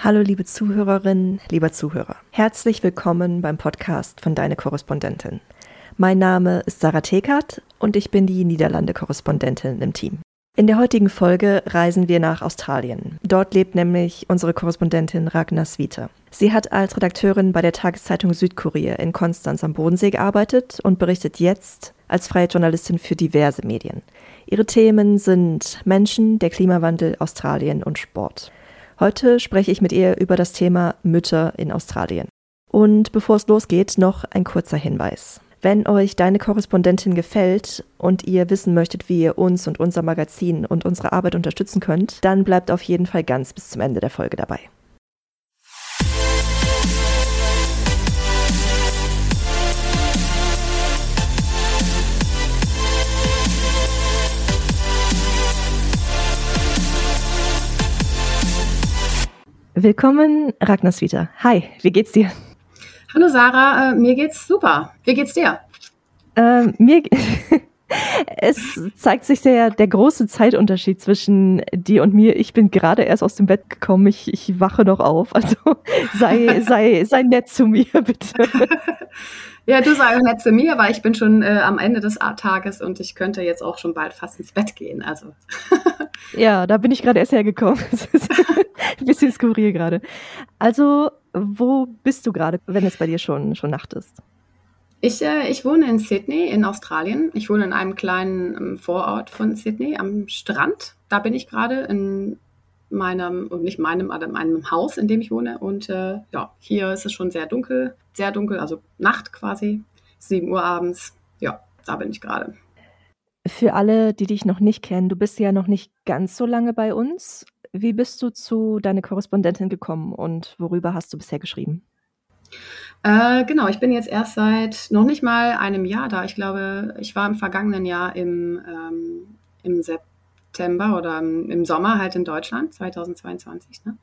Hallo liebe Zuhörerinnen, lieber Zuhörer. Herzlich willkommen beim Podcast von Deine Korrespondentin. Mein Name ist Sarah Tekert und ich bin die Niederlande-Korrespondentin im Team. In der heutigen Folge reisen wir nach Australien. Dort lebt nämlich unsere Korrespondentin Ragnar Svita. Sie hat als Redakteurin bei der Tageszeitung Südkurier in Konstanz am Bodensee gearbeitet und berichtet jetzt als freie Journalistin für diverse Medien. Ihre Themen sind Menschen, der Klimawandel, Australien und Sport. Heute spreche ich mit ihr über das Thema Mütter in Australien. Und bevor es losgeht, noch ein kurzer Hinweis. Wenn euch deine Korrespondentin gefällt und ihr wissen möchtet, wie ihr uns und unser Magazin und unsere Arbeit unterstützen könnt, dann bleibt auf jeden Fall ganz bis zum Ende der Folge dabei. Willkommen, Ragnars wieder. Hi, wie geht's dir? Hallo Sarah, äh, mir geht's super. Wie geht's dir? Ähm, mir es zeigt sich der, der große Zeitunterschied zwischen dir und mir. Ich bin gerade erst aus dem Bett gekommen. Ich, ich wache noch auf. Also sei, sei, sei nett zu mir, bitte. Ja, du auch nett zu mir, weil ich bin schon äh, am Ende des Tages und ich könnte jetzt auch schon bald fast ins Bett gehen. Also. ja, da bin ich gerade erst hergekommen. Ein bisschen skurril gerade. Also, wo bist du gerade, wenn es bei dir schon, schon Nacht ist? Ich, äh, ich wohne in Sydney in Australien. Ich wohne in einem kleinen ähm, Vorort von Sydney am Strand. Da bin ich gerade in meinem, und nicht meinem, aber in meinem Haus, in dem ich wohne. Und äh, ja, hier ist es schon sehr dunkel, sehr dunkel, also Nacht quasi, 7 Uhr abends. Ja, da bin ich gerade. Für alle, die dich noch nicht kennen, du bist ja noch nicht ganz so lange bei uns. Wie bist du zu deiner Korrespondentin gekommen und worüber hast du bisher geschrieben? Äh, genau, ich bin jetzt erst seit noch nicht mal einem Jahr da. Ich glaube, ich war im vergangenen Jahr im, ähm, im September September oder im Sommer halt in Deutschland, 2022. Ne?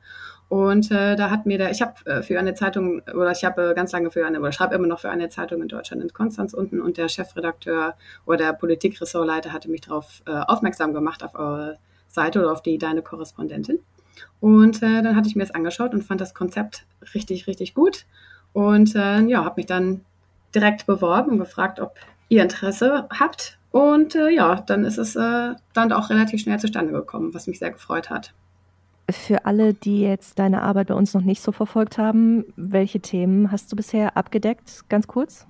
Und äh, da hat mir der, ich habe äh, für eine Zeitung oder ich habe äh, ganz lange für eine oder schreibe immer noch für eine Zeitung in Deutschland in Konstanz unten und der Chefredakteur oder der Politikressortleiter hatte mich darauf äh, aufmerksam gemacht auf eure Seite oder auf die deine Korrespondentin. Und äh, dann hatte ich mir das angeschaut und fand das Konzept richtig, richtig gut. Und äh, ja, habe mich dann direkt beworben und gefragt, ob ihr Interesse habt und äh, ja, dann ist es äh, dann auch relativ schnell zustande gekommen, was mich sehr gefreut hat. Für alle, die jetzt deine Arbeit bei uns noch nicht so verfolgt haben, welche Themen hast du bisher abgedeckt? Ganz kurz.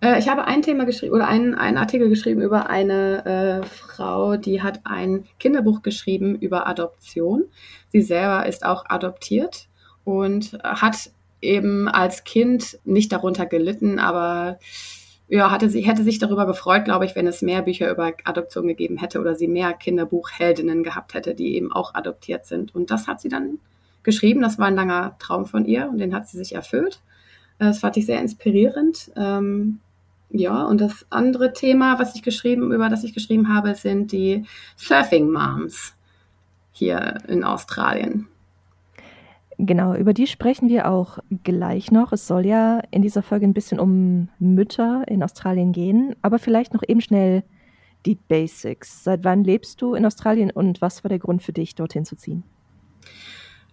Äh, ich habe ein Thema geschrieben oder einen, einen Artikel geschrieben über eine äh, Frau, die hat ein Kinderbuch geschrieben über Adoption. Sie selber ist auch adoptiert und hat eben als Kind nicht darunter gelitten, aber ja, hatte sie, hätte sich darüber gefreut, glaube ich, wenn es mehr Bücher über Adoption gegeben hätte oder sie mehr Kinderbuchheldinnen gehabt hätte, die eben auch adoptiert sind. Und das hat sie dann geschrieben. Das war ein langer Traum von ihr und den hat sie sich erfüllt. Das fand ich sehr inspirierend. Ähm, ja, und das andere Thema, was ich geschrieben, über das ich geschrieben habe, sind die Surfing Moms hier in Australien. Genau, über die sprechen wir auch gleich noch. Es soll ja in dieser Folge ein bisschen um Mütter in Australien gehen, aber vielleicht noch eben schnell die Basics. Seit wann lebst du in Australien und was war der Grund für dich, dorthin zu ziehen?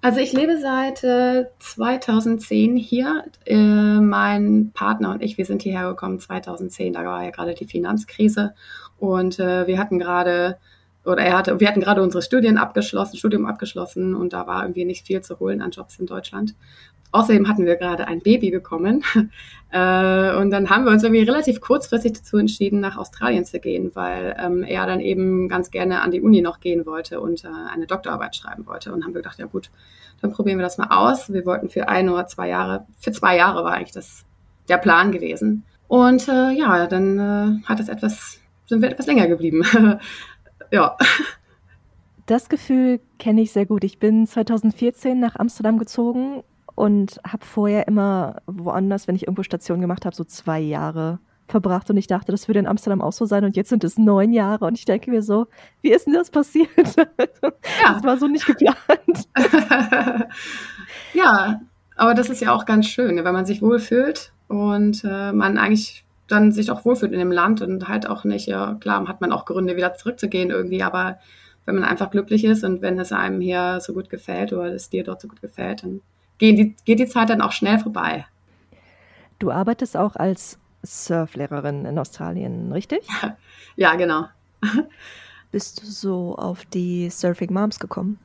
Also ich lebe seit äh, 2010 hier. Äh, mein Partner und ich, wir sind hierher gekommen 2010. Da war ja gerade die Finanzkrise und äh, wir hatten gerade oder er hatte, wir hatten gerade unsere Studien abgeschlossen, Studium abgeschlossen und da war irgendwie nicht viel zu holen an Jobs in Deutschland. Außerdem hatten wir gerade ein Baby bekommen äh, und dann haben wir uns irgendwie relativ kurzfristig dazu entschieden, nach Australien zu gehen, weil ähm, er dann eben ganz gerne an die Uni noch gehen wollte und äh, eine Doktorarbeit schreiben wollte und haben wir gedacht, ja gut, dann probieren wir das mal aus. Wir wollten für ein oder zwei Jahre, für zwei Jahre war eigentlich das der Plan gewesen. Und äh, ja, dann äh, hat es etwas, sind wir etwas länger geblieben. ja. Das Gefühl kenne ich sehr gut. Ich bin 2014 nach Amsterdam gezogen und habe vorher immer woanders, wenn ich irgendwo Station gemacht habe, so zwei Jahre verbracht und ich dachte, das würde in Amsterdam auch so sein und jetzt sind es neun Jahre und ich denke mir so, wie ist denn das passiert? Ja. Das war so nicht geplant. ja, aber das ist ja auch ganz schön, wenn man sich wohlfühlt und äh, man eigentlich dann sich auch wohlfühlt in dem Land und halt auch nicht, ja, klar, hat man auch Gründe, wieder zurückzugehen irgendwie, aber wenn man einfach glücklich ist und wenn es einem hier so gut gefällt oder es dir dort so gut gefällt, dann geht die, geht die Zeit dann auch schnell vorbei. Du arbeitest auch als Surflehrerin in Australien, richtig? Ja, genau. Bist du so auf die Surfing Moms gekommen?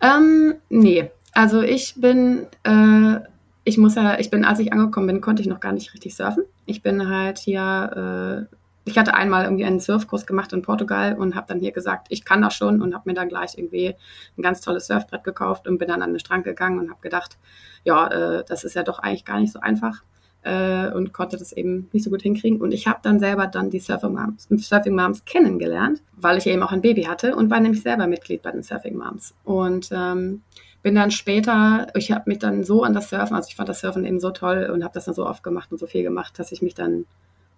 Ähm, nee, also ich bin, äh, ich muss ja, ich bin, als ich angekommen bin, konnte ich noch gar nicht richtig surfen. Ich bin halt hier, äh, ich hatte einmal irgendwie einen Surfkurs gemacht in Portugal und habe dann hier gesagt, ich kann das schon und habe mir dann gleich irgendwie ein ganz tolles Surfbrett gekauft und bin dann an den Strand gegangen und habe gedacht, ja, äh, das ist ja doch eigentlich gar nicht so einfach äh, und konnte das eben nicht so gut hinkriegen. Und ich habe dann selber dann die Surfing Moms, Surfing Moms kennengelernt, weil ich eben auch ein Baby hatte und war nämlich selber Mitglied bei den Surfing Moms. Und ähm, bin dann später, ich habe mich dann so an das Surfen, also ich fand das Surfen eben so toll und habe das dann so oft gemacht und so viel gemacht, dass ich mich dann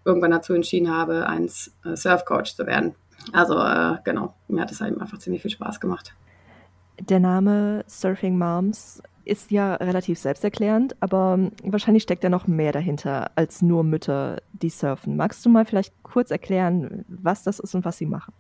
irgendwann dazu entschieden habe, ein äh, Surfcoach zu werden. Also äh, genau, mir hat es eben einfach ziemlich viel Spaß gemacht. Der Name Surfing Moms ist ja relativ selbsterklärend, aber wahrscheinlich steckt ja noch mehr dahinter als nur Mütter, die surfen. Magst du mal vielleicht kurz erklären, was das ist und was sie machen?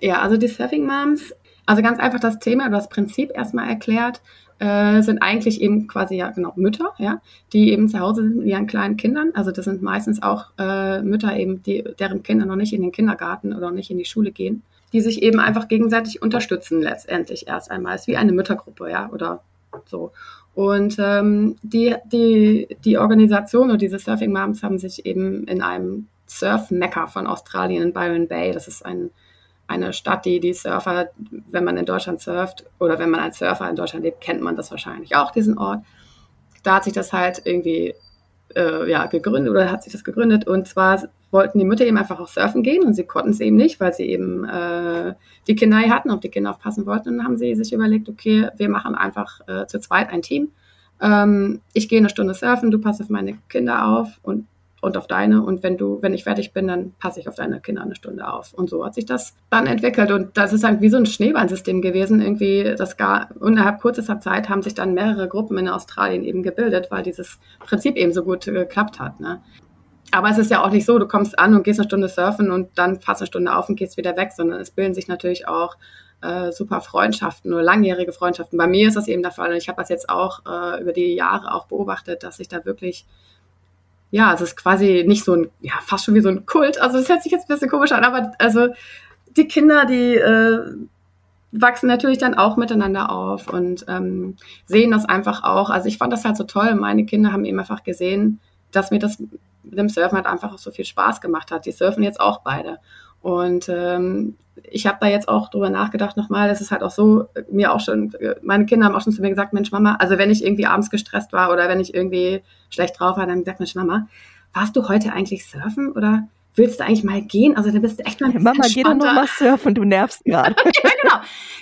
Ja, also die Surfing Moms, also ganz einfach das Thema oder das Prinzip erstmal erklärt, äh, sind eigentlich eben quasi ja genau Mütter, ja, die eben zu Hause sind mit ihren kleinen Kindern. Also das sind meistens auch äh, Mütter eben, die, deren Kinder noch nicht in den Kindergarten oder nicht in die Schule gehen, die sich eben einfach gegenseitig unterstützen letztendlich erst einmal. Es ist wie eine Müttergruppe, ja, oder so. Und ähm, die, die, die Organisation und diese Surfing Moms haben sich eben in einem Surf-Mecker von Australien in Byron Bay, das ist ein, eine Stadt, die die Surfer, wenn man in Deutschland surft oder wenn man als Surfer in Deutschland lebt, kennt man das wahrscheinlich auch, diesen Ort. Da hat sich das halt irgendwie äh, ja, gegründet oder hat sich das gegründet. Und zwar wollten die Mütter eben einfach auch surfen gehen und sie konnten es eben nicht, weil sie eben äh, die Kinder hatten, auf die Kinder aufpassen wollten. Und dann haben sie sich überlegt, okay, wir machen einfach äh, zu zweit ein Team. Ähm, ich gehe eine Stunde surfen, du passt auf meine Kinder auf und und auf deine. Und wenn du, wenn ich fertig bin, dann passe ich auf deine Kinder eine Stunde auf. Und so hat sich das dann entwickelt. Und das ist halt wie so ein Schneeballsystem gewesen. Irgendwie, das gar, innerhalb kürzester Zeit haben sich dann mehrere Gruppen in Australien eben gebildet, weil dieses Prinzip eben so gut geklappt hat. Ne? Aber es ist ja auch nicht so, du kommst an und gehst eine Stunde surfen und dann passt eine Stunde auf und gehst wieder weg, sondern es bilden sich natürlich auch äh, super Freundschaften oder langjährige Freundschaften. Bei mir ist das eben der Fall und ich habe das jetzt auch äh, über die Jahre auch beobachtet, dass sich da wirklich ja, es ist quasi nicht so ein, ja, fast schon wie so ein Kult. Also das hört sich jetzt ein bisschen komisch an, aber also die Kinder, die äh, wachsen natürlich dann auch miteinander auf und ähm, sehen das einfach auch. Also ich fand das halt so toll. Meine Kinder haben eben einfach gesehen, dass mir das mit dem Surfen halt einfach so viel Spaß gemacht hat. Die surfen jetzt auch beide. Und ähm, ich habe da jetzt auch drüber nachgedacht nochmal, das ist halt auch so, mir auch schon, meine Kinder haben auch schon zu mir gesagt, Mensch Mama, also wenn ich irgendwie abends gestresst war oder wenn ich irgendwie schlecht drauf war, dann gesagt, Mensch Mama, warst du heute eigentlich surfen oder willst du eigentlich mal gehen? Also da bist du echt mal ein Mama, geh doch noch mal surfen, du nervst gerade. ja, genau.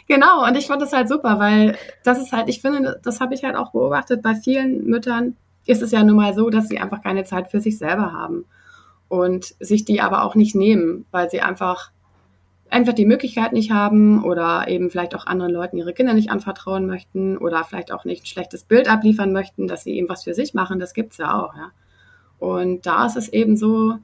Genau, und ich fand das halt super, weil das ist halt, ich finde, das habe ich halt auch beobachtet, bei vielen Müttern ist es ja nun mal so, dass sie einfach keine Zeit für sich selber haben und sich die aber auch nicht nehmen, weil sie einfach einfach die Möglichkeit nicht haben oder eben vielleicht auch anderen Leuten ihre Kinder nicht anvertrauen möchten oder vielleicht auch nicht ein schlechtes Bild abliefern möchten, dass sie eben was für sich machen, das gibt's ja auch, ja. Und da ist es eben so,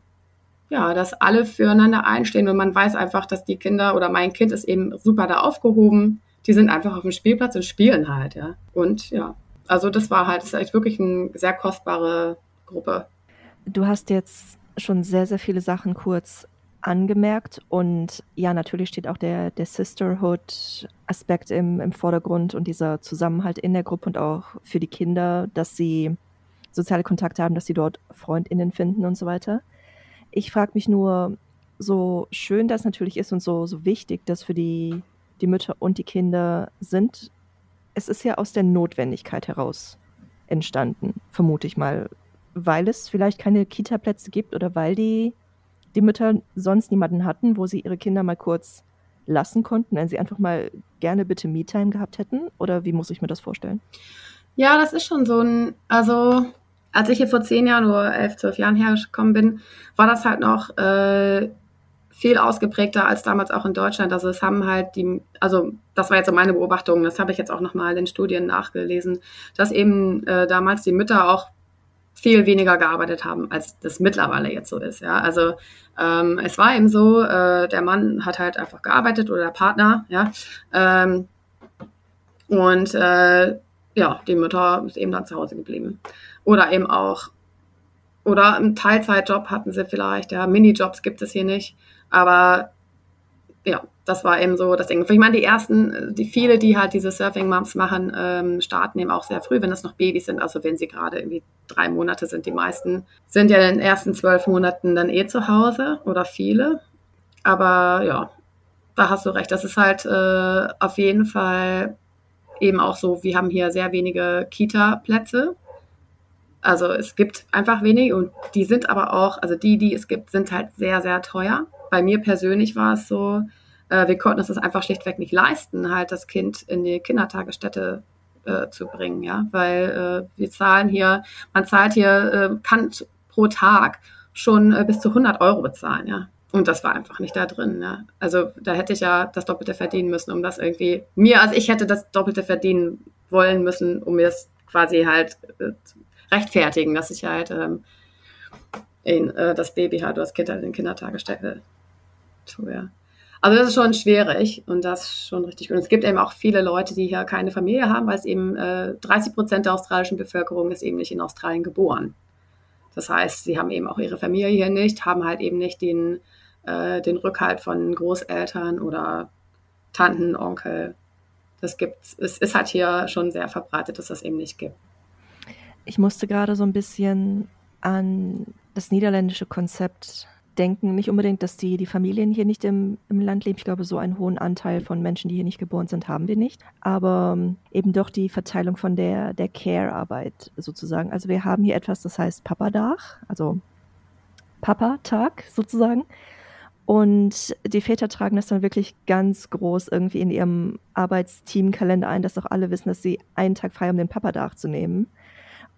ja, dass alle füreinander einstehen und man weiß einfach, dass die Kinder oder mein Kind ist eben super da aufgehoben. Die sind einfach auf dem Spielplatz und spielen halt, ja. Und ja, also das war halt, das ist echt wirklich eine sehr kostbare Gruppe. Du hast jetzt schon sehr, sehr viele Sachen kurz angemerkt. Und ja, natürlich steht auch der, der Sisterhood-Aspekt im, im Vordergrund und dieser Zusammenhalt in der Gruppe und auch für die Kinder, dass sie soziale Kontakte haben, dass sie dort Freundinnen finden und so weiter. Ich frage mich nur, so schön das natürlich ist und so, so wichtig das für die, die Mütter und die Kinder sind, es ist ja aus der Notwendigkeit heraus entstanden, vermute ich mal, weil es vielleicht keine Kita-Plätze gibt oder weil die die Mütter sonst niemanden hatten, wo sie ihre Kinder mal kurz lassen konnten, wenn sie einfach mal gerne bitte Me-Time gehabt hätten? Oder wie muss ich mir das vorstellen? Ja, das ist schon so ein, also als ich hier vor zehn Jahren oder elf, zwölf Jahren hergekommen bin, war das halt noch äh, viel ausgeprägter als damals auch in Deutschland. Also es haben halt die, also das war jetzt so meine Beobachtung, das habe ich jetzt auch nochmal in Studien nachgelesen, dass eben äh, damals die Mütter auch viel weniger gearbeitet haben, als das mittlerweile jetzt so ist. Ja, also ähm, es war eben so, äh, der Mann hat halt einfach gearbeitet oder der Partner, ja, ähm, und äh, ja, die Mutter ist eben dann zu Hause geblieben. Oder eben auch, oder einen Teilzeitjob hatten sie vielleicht, ja, Minijobs gibt es hier nicht, aber ja, das war eben so das Ding. Ich meine, die ersten, die viele, die halt diese Surfing-Moms machen, ähm, starten eben auch sehr früh, wenn das noch Babys sind. Also wenn sie gerade irgendwie drei Monate sind, die meisten sind ja in den ersten zwölf Monaten dann eh zu Hause oder viele. Aber ja, da hast du recht. Das ist halt äh, auf jeden Fall eben auch so, wir haben hier sehr wenige Kita-Plätze. Also es gibt einfach wenige und die sind aber auch, also die, die es gibt, sind halt sehr, sehr teuer. Bei mir persönlich war es so, äh, wir konnten es das einfach schlichtweg nicht leisten, halt das Kind in die Kindertagesstätte äh, zu bringen, ja, weil äh, wir zahlen hier, man zahlt hier, äh, kann pro Tag schon äh, bis zu 100 Euro bezahlen, ja. Und das war einfach nicht da drin. Ja. Also da hätte ich ja das Doppelte verdienen müssen, um das irgendwie mir, also ich hätte das Doppelte verdienen wollen müssen, um mir es quasi halt äh, rechtfertigen, dass ich halt ähm, in, äh, das Baby halt oder das Kind halt in Kindertagesstätte tue. Ja. Also das ist schon schwierig und das ist schon richtig gut. Und es gibt eben auch viele Leute, die hier keine Familie haben, weil es eben äh, 30 Prozent der australischen Bevölkerung ist eben nicht in Australien geboren. Das heißt, sie haben eben auch ihre Familie hier nicht, haben halt eben nicht den, äh, den Rückhalt von Großeltern oder Tanten, Onkel. Das gibt es ist halt hier schon sehr verbreitet, dass das eben nicht gibt. Ich musste gerade so ein bisschen an das niederländische Konzept denken nicht unbedingt, dass die, die Familien hier nicht im, im Land leben. Ich glaube, so einen hohen Anteil von Menschen, die hier nicht geboren sind, haben wir nicht. Aber ähm, eben doch die Verteilung von der, der Care-Arbeit sozusagen. Also wir haben hier etwas, das heißt Papadach, also Papa-Tag sozusagen. Und die Väter tragen das dann wirklich ganz groß irgendwie in ihrem Arbeitsteamkalender ein, dass auch alle wissen, dass sie einen Tag frei haben, den Papadach zu nehmen.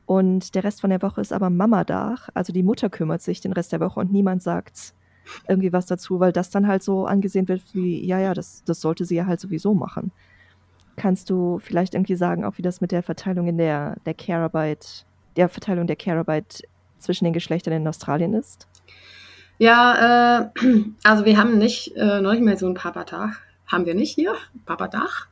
Und der Rest von der Woche ist aber Mamadach. Also die Mutter kümmert sich den Rest der Woche und niemand sagt irgendwie was dazu, weil das dann halt so angesehen wird wie, ja, ja, das, das sollte sie ja halt sowieso machen. Kannst du vielleicht irgendwie sagen, auch wie das mit der Verteilung in der, der Care-Arbeit, der Verteilung der Care-Arbeit zwischen den Geschlechtern in Australien ist? Ja, äh, also wir haben nicht, äh, noch nicht mehr so einen Papatag. Haben wir nicht hier. Papatag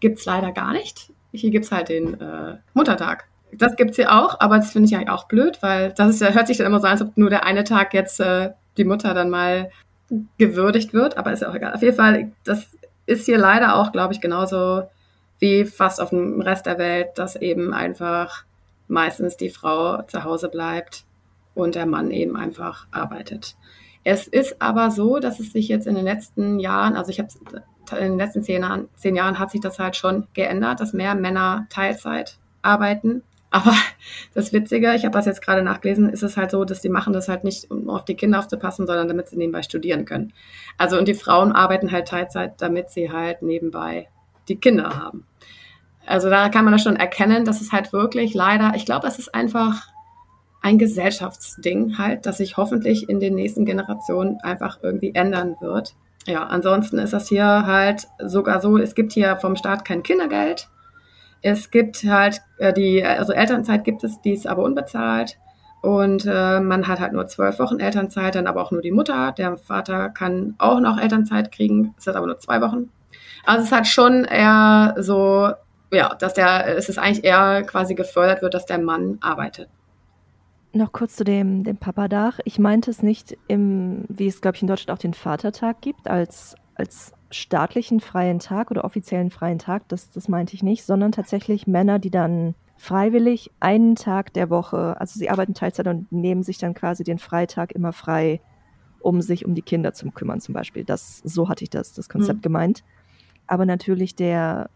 gibt es leider gar nicht. Hier gibt es halt den äh, Muttertag. Das gibt es hier auch, aber das finde ich eigentlich auch blöd, weil das ist, hört sich dann immer so an, als ob nur der eine Tag jetzt äh, die Mutter dann mal gewürdigt wird, aber ist ja auch egal. Auf jeden Fall, das ist hier leider auch, glaube ich, genauso wie fast auf dem Rest der Welt, dass eben einfach meistens die Frau zu Hause bleibt und der Mann eben einfach arbeitet. Es ist aber so, dass es sich jetzt in den letzten Jahren, also ich habe in den letzten zehn Jahren, zehn Jahren hat sich das halt schon geändert, dass mehr Männer Teilzeit arbeiten aber das Witzige, ich habe das jetzt gerade nachgelesen, ist es halt so, dass die machen das halt nicht, um auf die Kinder aufzupassen, sondern damit sie nebenbei studieren können. Also und die Frauen arbeiten halt Teilzeit, damit sie halt nebenbei die Kinder haben. Also da kann man das schon erkennen, dass es halt wirklich leider, ich glaube, es ist einfach ein Gesellschaftsding halt, das sich hoffentlich in den nächsten Generationen einfach irgendwie ändern wird. Ja, ansonsten ist das hier halt sogar so, es gibt hier vom Staat kein Kindergeld. Es gibt halt äh, die, also Elternzeit gibt es, die ist aber unbezahlt. Und äh, man hat halt nur zwölf Wochen Elternzeit, dann aber auch nur die Mutter. Der Vater kann auch noch Elternzeit kriegen, es hat aber nur zwei Wochen. Also es halt schon eher so, ja, dass der, es ist eigentlich eher quasi gefördert wird, dass der Mann arbeitet. Noch kurz zu dem, dem Papadach. Ich meinte es nicht im, wie es, glaube ich, in Deutschland auch den Vatertag gibt, als, als staatlichen freien Tag oder offiziellen freien Tag, das, das meinte ich nicht, sondern tatsächlich Männer, die dann freiwillig einen Tag der Woche, also sie arbeiten Teilzeit und nehmen sich dann quasi den Freitag immer frei, um sich um die Kinder zu kümmern zum Beispiel. Das, so hatte ich das, das Konzept mhm. gemeint. Aber natürlich der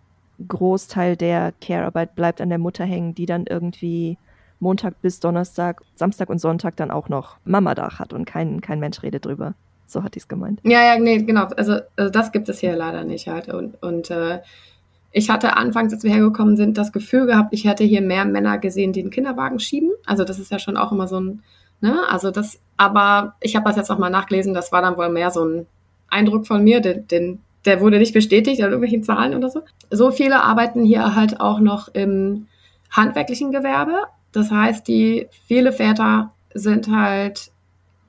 Großteil der Care-Arbeit bleibt an der Mutter hängen, die dann irgendwie Montag bis Donnerstag, Samstag und Sonntag dann auch noch Mamadach hat und kein, kein Mensch redet drüber. So hatte ich es gemeint. Ja, ja, nee, genau. Also, also, das gibt es hier leider nicht halt. Und, und äh, ich hatte anfangs, als wir hergekommen sind, das Gefühl gehabt, ich hätte hier mehr Männer gesehen, die den Kinderwagen schieben. Also das ist ja schon auch immer so ein, ne, also das, aber ich habe das jetzt nochmal nachgelesen, das war dann wohl mehr so ein Eindruck von mir, den, den, der wurde nicht bestätigt an irgendwelchen Zahlen oder so. So viele arbeiten hier halt auch noch im handwerklichen Gewerbe. Das heißt, die viele Väter sind halt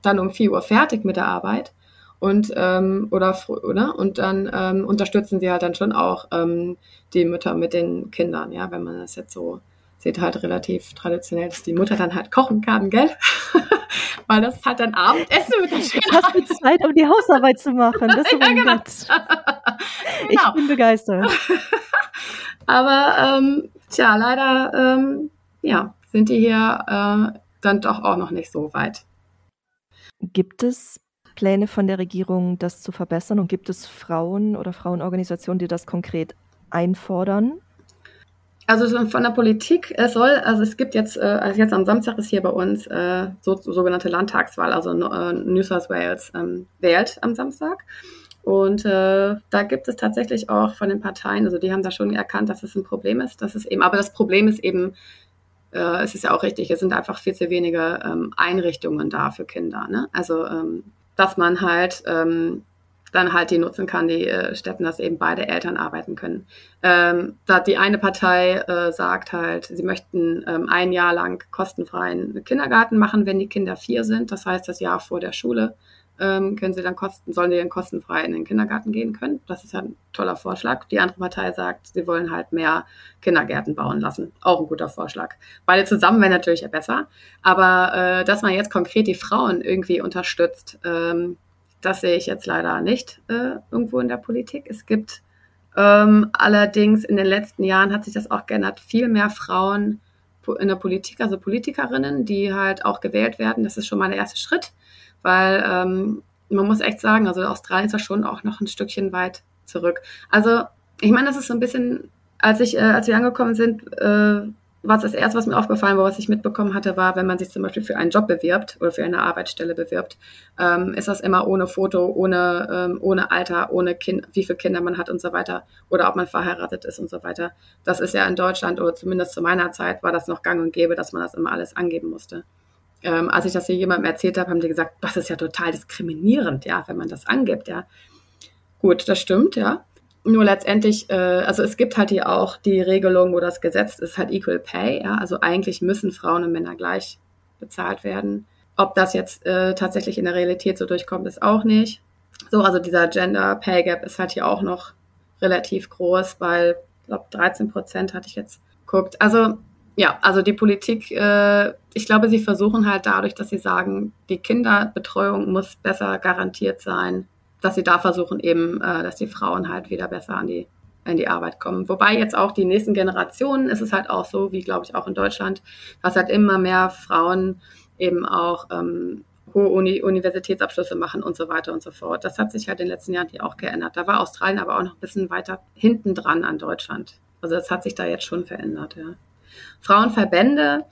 dann um 4 Uhr fertig mit der Arbeit und ähm, oder, oder und dann ähm, unterstützen sie halt dann schon auch ähm, die Mütter mit den Kindern, ja, wenn man das jetzt so sieht, halt relativ traditionell, dass die Mutter dann halt kochen kann, gell? Weil das halt dann Abendessen mit den Kindern. Hast du Zeit, um die Hausarbeit zu machen? Das ist ja, genau. genau. Ich bin begeistert. Aber ähm, tja, leider ähm, ja, sind die hier äh, dann doch auch noch nicht so weit. Gibt es Pläne von der Regierung, das zu verbessern? Und gibt es Frauen oder Frauenorganisationen, die das konkret einfordern? Also von der Politik, es soll, also es gibt jetzt, äh, also jetzt am Samstag ist hier bei uns äh, so, so sogenannte Landtagswahl, also äh, New South Wales ähm, wählt am Samstag. Und äh, da gibt es tatsächlich auch von den Parteien, also die haben da schon erkannt, dass es ein Problem ist, dass es eben, aber das Problem ist eben, äh, es ist ja auch richtig, es sind einfach viel zu wenige ähm, Einrichtungen da für Kinder. Ne? Also ähm, dass man halt ähm, dann halt die nutzen kann, die äh, Städten, dass eben beide Eltern arbeiten können. Ähm, da die eine Partei äh, sagt halt, sie möchten ähm, ein Jahr lang kostenfreien Kindergarten machen, wenn die Kinder vier sind. Das heißt, das Jahr vor der Schule ähm, können sie dann kosten, sollen die dann kostenfrei in den Kindergarten gehen können. Das ist ja ein toller Vorschlag. Die andere Partei sagt, sie wollen halt mehr Kindergärten bauen lassen. Auch ein guter Vorschlag. Beide zusammen wäre natürlich besser. Aber äh, dass man jetzt konkret die Frauen irgendwie unterstützt, ähm, das sehe ich jetzt leider nicht äh, irgendwo in der Politik. Es gibt ähm, allerdings in den letzten Jahren hat sich das auch geändert. Viel mehr Frauen in der Politik, also Politikerinnen, die halt auch gewählt werden. Das ist schon mal der erste Schritt weil ähm, man muss echt sagen, also Australien ist ja schon auch noch ein Stückchen weit zurück. Also ich meine, das ist so ein bisschen, als ich, äh, als wir angekommen sind, äh, war es das erste, was mir aufgefallen war, was ich mitbekommen hatte, war, wenn man sich zum Beispiel für einen Job bewirbt oder für eine Arbeitsstelle bewirbt, ähm, ist das immer ohne Foto, ohne, ähm, ohne Alter, ohne kind, wie viele Kinder man hat und so weiter oder ob man verheiratet ist und so weiter. Das ist ja in Deutschland oder zumindest zu meiner Zeit war das noch gang und gäbe, dass man das immer alles angeben musste ähm, als ich das hier jemandem erzählt habe, haben die gesagt, das ist ja total diskriminierend, ja, wenn man das angibt, ja. Gut, das stimmt, ja. Nur letztendlich, äh, also es gibt halt hier auch die Regelung, wo das Gesetz ist halt Equal Pay, ja. Also eigentlich müssen Frauen und Männer gleich bezahlt werden. Ob das jetzt äh, tatsächlich in der Realität so durchkommt, ist auch nicht. So, also dieser Gender Pay Gap ist halt hier auch noch relativ groß, weil, ich glaube, 13 Prozent hatte ich jetzt geguckt. Also ja, also die Politik, äh, ich glaube, sie versuchen halt dadurch, dass sie sagen, die Kinderbetreuung muss besser garantiert sein, dass sie da versuchen eben, äh, dass die Frauen halt wieder besser an die in die Arbeit kommen. Wobei jetzt auch die nächsten Generationen ist es halt auch so, wie glaube ich auch in Deutschland, dass halt immer mehr Frauen eben auch ähm, hohe Uni Universitätsabschlüsse machen und so weiter und so fort. Das hat sich halt in den letzten Jahren hier auch geändert. Da war Australien aber auch noch ein bisschen weiter hinten dran an Deutschland. Also das hat sich da jetzt schon verändert, ja. Frauenverbände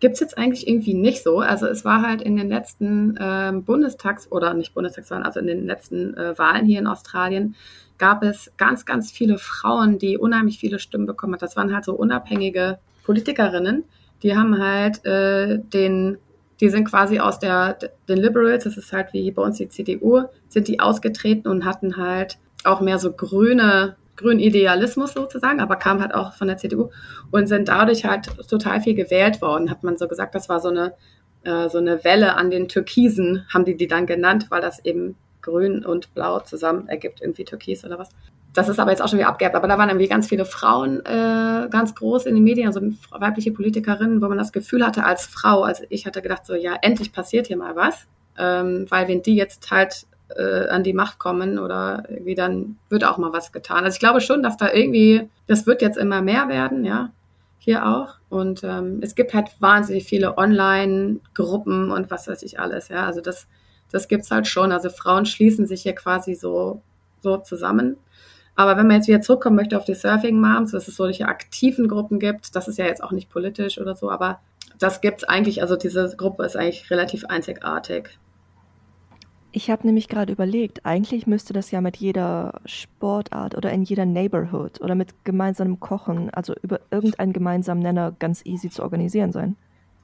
gibt es jetzt eigentlich irgendwie nicht so. Also es war halt in den letzten äh, Bundestags- oder nicht Bundestagswahlen, also in den letzten äh, Wahlen hier in Australien gab es ganz, ganz viele Frauen, die unheimlich viele Stimmen bekommen haben. Das waren halt so unabhängige Politikerinnen, die haben halt äh, den, die sind quasi aus der, den Liberals, das ist halt wie bei uns die CDU, sind die ausgetreten und hatten halt auch mehr so grüne grünen Idealismus sozusagen, aber kam halt auch von der CDU und sind dadurch halt total viel gewählt worden, hat man so gesagt. Das war so eine, äh, so eine Welle an den Türkisen, haben die die dann genannt, weil das eben grün und blau zusammen ergibt, irgendwie Türkis oder was. Das ist aber jetzt auch schon wieder abgeerbt. Aber da waren irgendwie ganz viele Frauen äh, ganz groß in den Medien, also weibliche Politikerinnen, wo man das Gefühl hatte als Frau, also ich hatte gedacht so, ja, endlich passiert hier mal was. Ähm, weil wenn die jetzt halt äh, an die Macht kommen oder irgendwie dann wird auch mal was getan. Also ich glaube schon, dass da irgendwie, das wird jetzt immer mehr werden, ja, hier auch. Und ähm, es gibt halt wahnsinnig viele Online-Gruppen und was weiß ich alles, ja. Also das, das gibt's halt schon. Also Frauen schließen sich hier quasi so, so zusammen. Aber wenn man jetzt wieder zurückkommen möchte auf die Surfing Moms, dass es solche aktiven Gruppen gibt, das ist ja jetzt auch nicht politisch oder so, aber das gibt's eigentlich, also diese Gruppe ist eigentlich relativ einzigartig. Ich habe nämlich gerade überlegt, eigentlich müsste das ja mit jeder Sportart oder in jeder Neighborhood oder mit gemeinsamem Kochen, also über irgendeinen gemeinsamen Nenner ganz easy zu organisieren sein.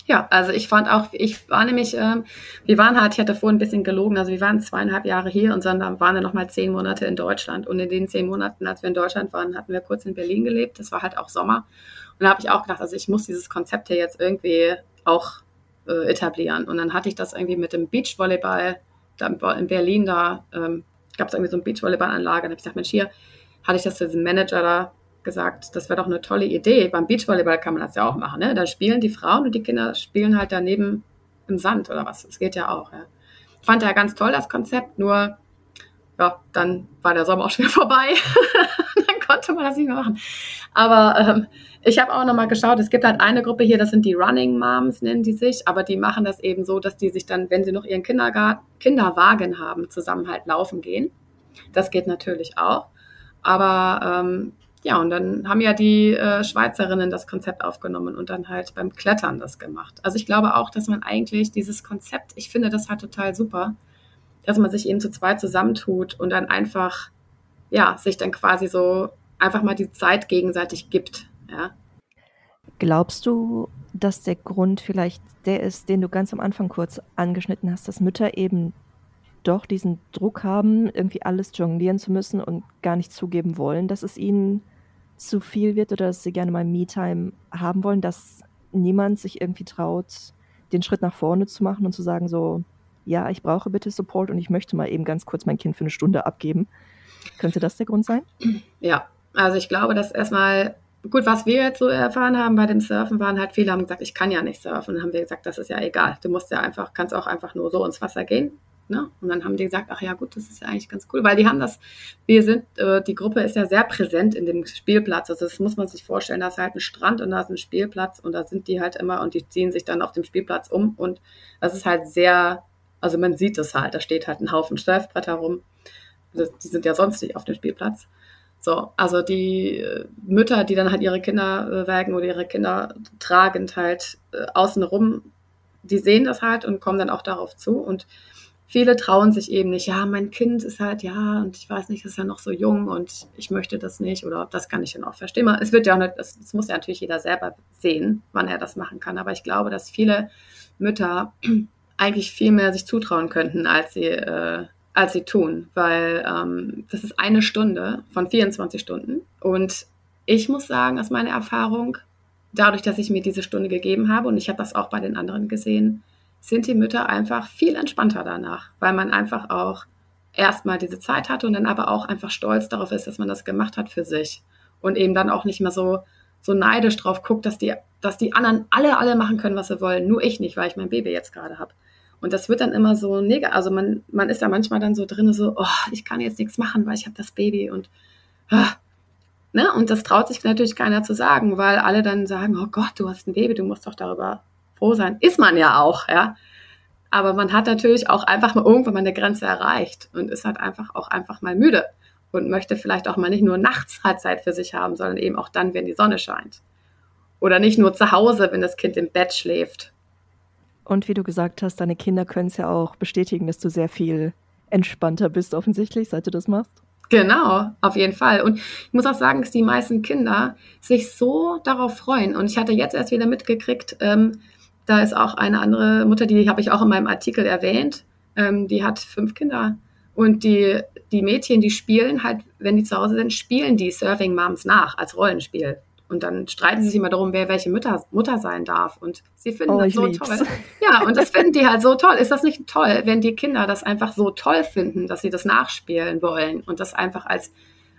Ja, also ich fand auch, ich war nämlich, ähm, wir waren halt, ich hatte vorhin ein bisschen gelogen, also wir waren zweieinhalb Jahre hier und dann waren wir nochmal zehn Monate in Deutschland. Und in den zehn Monaten, als wir in Deutschland waren, hatten wir kurz in Berlin gelebt. Das war halt auch Sommer. Und da habe ich auch gedacht, also ich muss dieses Konzept hier jetzt irgendwie auch äh, etablieren. Und dann hatte ich das irgendwie mit dem Beachvolleyball da in Berlin, da ähm, gab es irgendwie so eine Beachvolleyballanlage. Und habe ich gesagt, Mensch, hier hatte ich das zu diesem Manager da gesagt, das wäre doch eine tolle Idee. Beim Beachvolleyball kann man das ja auch machen. Ne? Da spielen die Frauen und die Kinder spielen halt daneben im Sand oder was. Das geht ja auch. Ja. Fand er ganz toll, das Konzept, nur ja, dann war der Sommer auch schon wieder vorbei. dann konnte man das nicht mehr machen. Aber ähm, ich habe auch nochmal geschaut, es gibt halt eine Gruppe hier, das sind die Running Moms, nennen die sich, aber die machen das eben so, dass die sich dann, wenn sie noch ihren Kindergarten, Kinderwagen haben, zusammen halt laufen gehen. Das geht natürlich auch. Aber ähm, ja, und dann haben ja die äh, Schweizerinnen das Konzept aufgenommen und dann halt beim Klettern das gemacht. Also ich glaube auch, dass man eigentlich dieses Konzept, ich finde das halt total super, dass man sich eben zu zweit zusammentut und dann einfach, ja, sich dann quasi so einfach mal die Zeit gegenseitig gibt. Ja. Glaubst du, dass der Grund vielleicht der ist, den du ganz am Anfang kurz angeschnitten hast, dass Mütter eben doch diesen Druck haben, irgendwie alles jonglieren zu müssen und gar nicht zugeben wollen, dass es ihnen zu viel wird oder dass sie gerne mal Me-Time haben wollen, dass niemand sich irgendwie traut, den Schritt nach vorne zu machen und zu sagen so, ja, ich brauche bitte Support und ich möchte mal eben ganz kurz mein Kind für eine Stunde abgeben. Könnte das der Grund sein? Ja, also ich glaube, dass erstmal, gut, was wir jetzt so erfahren haben bei dem Surfen, waren halt viele haben gesagt, ich kann ja nicht surfen. Und dann haben wir gesagt, das ist ja egal. Du musst ja einfach, kannst auch einfach nur so ins Wasser gehen. Ne? Und dann haben die gesagt, ach ja, gut, das ist ja eigentlich ganz cool, weil die haben das, wir sind, äh, die Gruppe ist ja sehr präsent in dem Spielplatz. Also das muss man sich vorstellen, da ist halt ein Strand und da ist ein Spielplatz und da sind die halt immer und die ziehen sich dann auf dem Spielplatz um und das ist halt sehr also man sieht es halt, da steht halt ein Haufen Surfbretter rum. Die sind ja sonst nicht auf dem Spielplatz. So, also die äh, Mütter, die dann halt ihre Kinder äh, wägen oder ihre Kinder tragend halt äh, außen rum, die sehen das halt und kommen dann auch darauf zu. Und viele trauen sich eben nicht, ja, mein Kind ist halt, ja, und ich weiß nicht, ist ja noch so jung und ich möchte das nicht oder das kann ich dann auch verstehen. Es wird ja auch nicht, das, das muss ja natürlich jeder selber sehen, wann er das machen kann. Aber ich glaube, dass viele Mütter eigentlich viel mehr sich zutrauen könnten, als sie, äh, als sie tun, weil ähm, das ist eine Stunde von 24 Stunden. Und ich muss sagen, aus meiner Erfahrung, dadurch, dass ich mir diese Stunde gegeben habe, und ich habe das auch bei den anderen gesehen, sind die Mütter einfach viel entspannter danach, weil man einfach auch erstmal diese Zeit hatte und dann aber auch einfach stolz darauf ist, dass man das gemacht hat für sich und eben dann auch nicht mehr so so neidisch drauf guckt, dass die, dass die anderen alle, alle machen können, was sie wollen, nur ich nicht, weil ich mein Baby jetzt gerade habe. Und das wird dann immer so negativ. Also man, man ist da manchmal dann so drin, so, oh, ich kann jetzt nichts machen, weil ich habe das Baby und ah. ne? Und das traut sich natürlich keiner zu sagen, weil alle dann sagen, oh Gott, du hast ein Baby, du musst doch darüber froh sein. Ist man ja auch, ja. Aber man hat natürlich auch einfach mal irgendwann mal eine Grenze erreicht und ist halt einfach auch einfach mal müde und möchte vielleicht auch mal nicht nur nachts halt Zeit für sich haben, sondern eben auch dann, wenn die Sonne scheint. Oder nicht nur zu Hause, wenn das Kind im Bett schläft und wie du gesagt hast, deine Kinder können es ja auch bestätigen, dass du sehr viel entspannter bist, offensichtlich, seit du das machst. Genau, auf jeden Fall. Und ich muss auch sagen, dass die meisten Kinder sich so darauf freuen. Und ich hatte jetzt erst wieder mitgekriegt, ähm, da ist auch eine andere Mutter, die habe ich auch in meinem Artikel erwähnt, ähm, die hat fünf Kinder. Und die, die Mädchen, die spielen halt, wenn die zu Hause sind, spielen die Surfing Moms nach als Rollenspiel. Und dann streiten sie sich immer darum, wer welche Mutter, Mutter sein darf. Und sie finden oh, das so lieb's. toll. Ja, und das finden die halt so toll. Ist das nicht toll, wenn die Kinder das einfach so toll finden, dass sie das nachspielen wollen und das einfach als,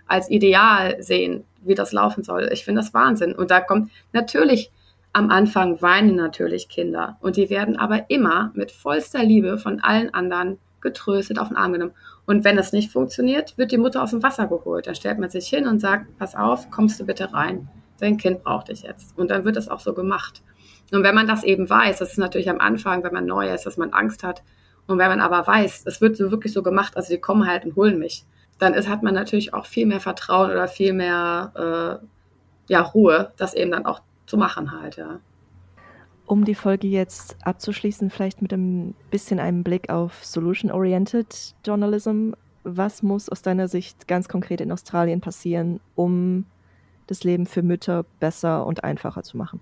als Ideal sehen, wie das laufen soll? Ich finde das Wahnsinn. Und da kommt natürlich am Anfang weinen natürlich Kinder. Und die werden aber immer mit vollster Liebe von allen anderen getröstet, auf den Arm genommen. Und wenn das nicht funktioniert, wird die Mutter aus dem Wasser geholt. Dann stellt man sich hin und sagt, pass auf, kommst du bitte rein dein Kind braucht dich jetzt. Und dann wird das auch so gemacht. Und wenn man das eben weiß, das ist natürlich am Anfang, wenn man neu ist, dass man Angst hat. Und wenn man aber weiß, es wird so wirklich so gemacht, also die kommen halt und holen mich, dann ist, hat man natürlich auch viel mehr Vertrauen oder viel mehr äh, ja, Ruhe, das eben dann auch zu machen halt, ja. Um die Folge jetzt abzuschließen, vielleicht mit ein bisschen einem Blick auf Solution-Oriented Journalism. Was muss aus deiner Sicht ganz konkret in Australien passieren, um das Leben für Mütter besser und einfacher zu machen?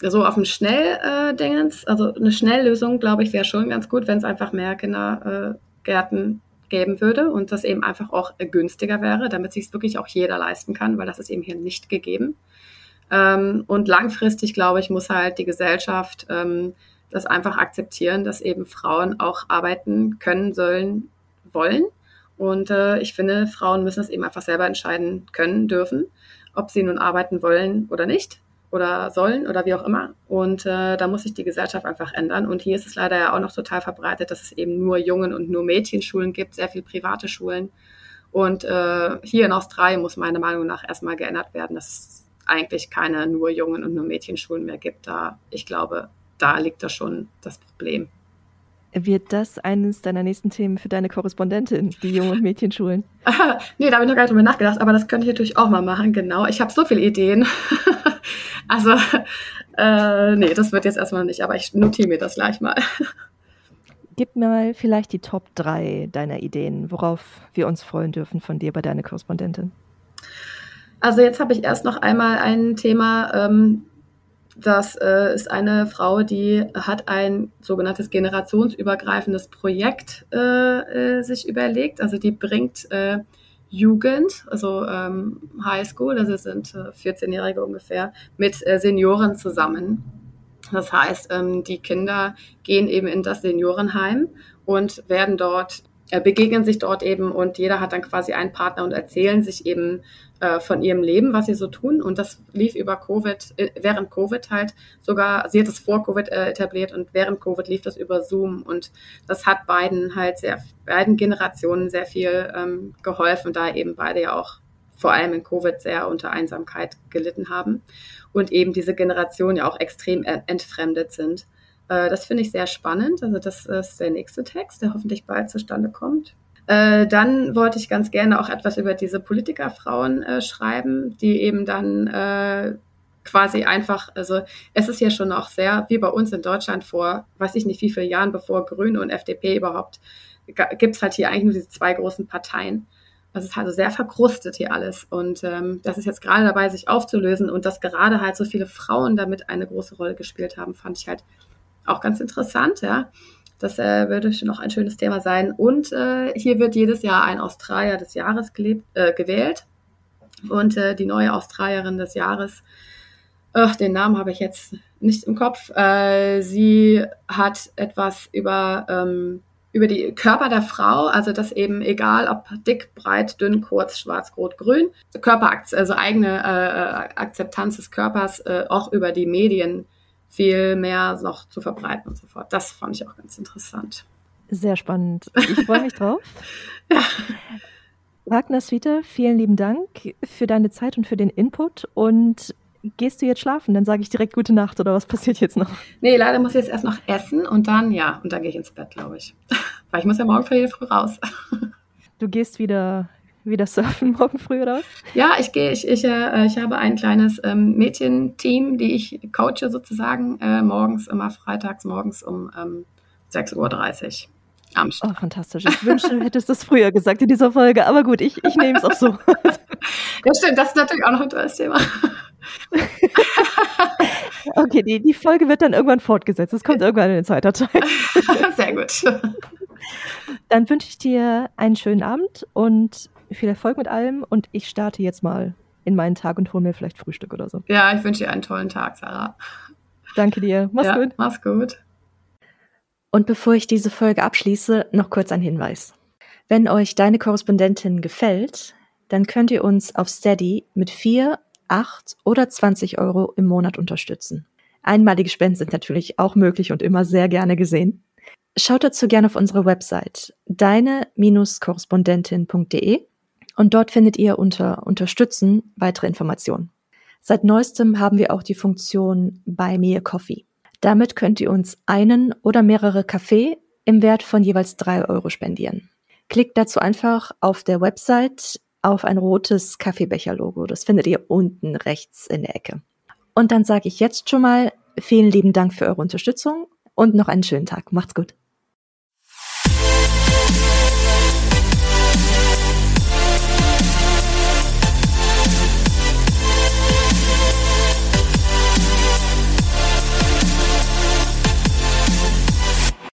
So auf dem Schnelldingens, äh, also eine Schnelllösung, glaube ich, wäre schon ganz gut, wenn es einfach mehr Kindergärten äh, geben würde und das eben einfach auch äh, günstiger wäre, damit sich es wirklich auch jeder leisten kann, weil das ist eben hier nicht gegeben. Ähm, und langfristig, glaube ich, muss halt die Gesellschaft ähm, das einfach akzeptieren, dass eben Frauen auch arbeiten können, sollen, wollen. Und äh, ich finde, Frauen müssen es eben einfach selber entscheiden können, dürfen, ob sie nun arbeiten wollen oder nicht oder sollen oder wie auch immer. Und äh, da muss sich die Gesellschaft einfach ändern. Und hier ist es leider ja auch noch total verbreitet, dass es eben nur Jungen und nur Mädchenschulen gibt, sehr viel private Schulen. Und äh, hier in Australien muss meiner Meinung nach erstmal geändert werden, dass es eigentlich keine nur Jungen und nur Mädchenschulen mehr gibt. Da, ich glaube, da liegt da schon das Problem. Wird das eines deiner nächsten Themen für deine Korrespondentin, die Jungen- und Mädchenschulen? nee, da habe ich noch gar nicht drüber nachgedacht, aber das könnte ich natürlich auch mal machen, genau. Ich habe so viele Ideen. also, äh, nee, das wird jetzt erstmal nicht, aber ich notiere mir das gleich mal. Gib mir mal vielleicht die Top 3 deiner Ideen, worauf wir uns freuen dürfen von dir bei deiner Korrespondentin. Also jetzt habe ich erst noch einmal ein Thema, ähm, das äh, ist eine Frau, die hat ein sogenanntes generationsübergreifendes Projekt äh, äh, sich überlegt. Also die bringt äh, Jugend, also ähm, Highschool, also sind 14-Jährige äh, ungefähr, mit äh, Senioren zusammen. Das heißt, ähm, die Kinder gehen eben in das Seniorenheim und werden dort begegnen sich dort eben und jeder hat dann quasi einen Partner und erzählen sich eben äh, von ihrem Leben, was sie so tun. Und das lief über Covid, äh, während Covid halt sogar, sie hat es vor Covid äh, etabliert und während Covid lief das über Zoom. Und das hat beiden halt sehr, beiden Generationen sehr viel ähm, geholfen, da eben beide ja auch vor allem in Covid sehr unter Einsamkeit gelitten haben und eben diese Generation ja auch extrem entfremdet sind. Äh, das finde ich sehr spannend. Also das ist der nächste Text, der hoffentlich bald zustande kommt. Äh, dann wollte ich ganz gerne auch etwas über diese Politikerfrauen äh, schreiben, die eben dann äh, quasi einfach, also es ist ja schon auch sehr, wie bei uns in Deutschland vor, weiß ich nicht wie viele Jahren, bevor Grüne und FDP überhaupt, gibt es halt hier eigentlich nur diese zwei großen Parteien. Das ist halt sehr verkrustet hier alles. Und ähm, das ist jetzt gerade dabei, sich aufzulösen. Und dass gerade halt so viele Frauen damit eine große Rolle gespielt haben, fand ich halt auch ganz interessant, ja. Das äh, würde noch ein schönes Thema sein. Und äh, hier wird jedes Jahr ein Australier des Jahres gelebt, äh, gewählt. Und äh, die neue Australierin des Jahres, ach, den Namen habe ich jetzt nicht im Kopf. Äh, sie hat etwas über, ähm, über die Körper der Frau, also dass eben egal ob dick, breit, dünn, kurz, schwarz, rot, grün, Körperakz also eigene äh, Akzeptanz des Körpers auch über die Medien viel mehr noch zu verbreiten und so fort. Das fand ich auch ganz interessant. Sehr spannend. Ich freue mich drauf. ja. Wagner Sweeter, vielen lieben Dank für deine Zeit und für den Input. Und gehst du jetzt schlafen? Dann sage ich direkt gute Nacht oder was passiert jetzt noch? Nee, leider muss ich jetzt erst noch essen und dann, ja, und dann gehe ich ins Bett, glaube ich. Weil ich muss ja morgen früh raus. Du gehst wieder wieder surfen morgen früh oder was? Ja, ich gehe, ich, ich, äh, ich habe ein kleines ähm, Mädchenteam, die ich coache sozusagen, äh, morgens, immer freitags morgens um ähm, 6.30 Uhr. Am Start. Oh, fantastisch. Ich wünschte, du hättest das früher gesagt in dieser Folge, aber gut, ich, ich nehme es auch so. ja, stimmt, das ist natürlich auch noch ein tolles Thema. okay, die, die Folge wird dann irgendwann fortgesetzt. Es kommt irgendwann in den zweiten Teil. Sehr gut. Dann wünsche ich dir einen schönen Abend und viel Erfolg mit allem und ich starte jetzt mal in meinen Tag und hole mir vielleicht Frühstück oder so. Ja, ich wünsche dir einen tollen Tag, Sarah. Danke dir. Mach's ja, gut. Mach's gut. Und bevor ich diese Folge abschließe, noch kurz ein Hinweis. Wenn euch deine Korrespondentin gefällt, dann könnt ihr uns auf Steady mit 4, 8 oder 20 Euro im Monat unterstützen. Einmalige Spenden sind natürlich auch möglich und immer sehr gerne gesehen. Schaut dazu gerne auf unsere Website deine-korrespondentin.de und dort findet ihr unter Unterstützen weitere Informationen. Seit neuestem haben wir auch die Funktion Buy Me a Coffee. Damit könnt ihr uns einen oder mehrere Kaffee im Wert von jeweils drei Euro spendieren. Klickt dazu einfach auf der Website auf ein rotes Kaffeebecher-Logo. Das findet ihr unten rechts in der Ecke. Und dann sage ich jetzt schon mal vielen lieben Dank für eure Unterstützung und noch einen schönen Tag. Macht's gut.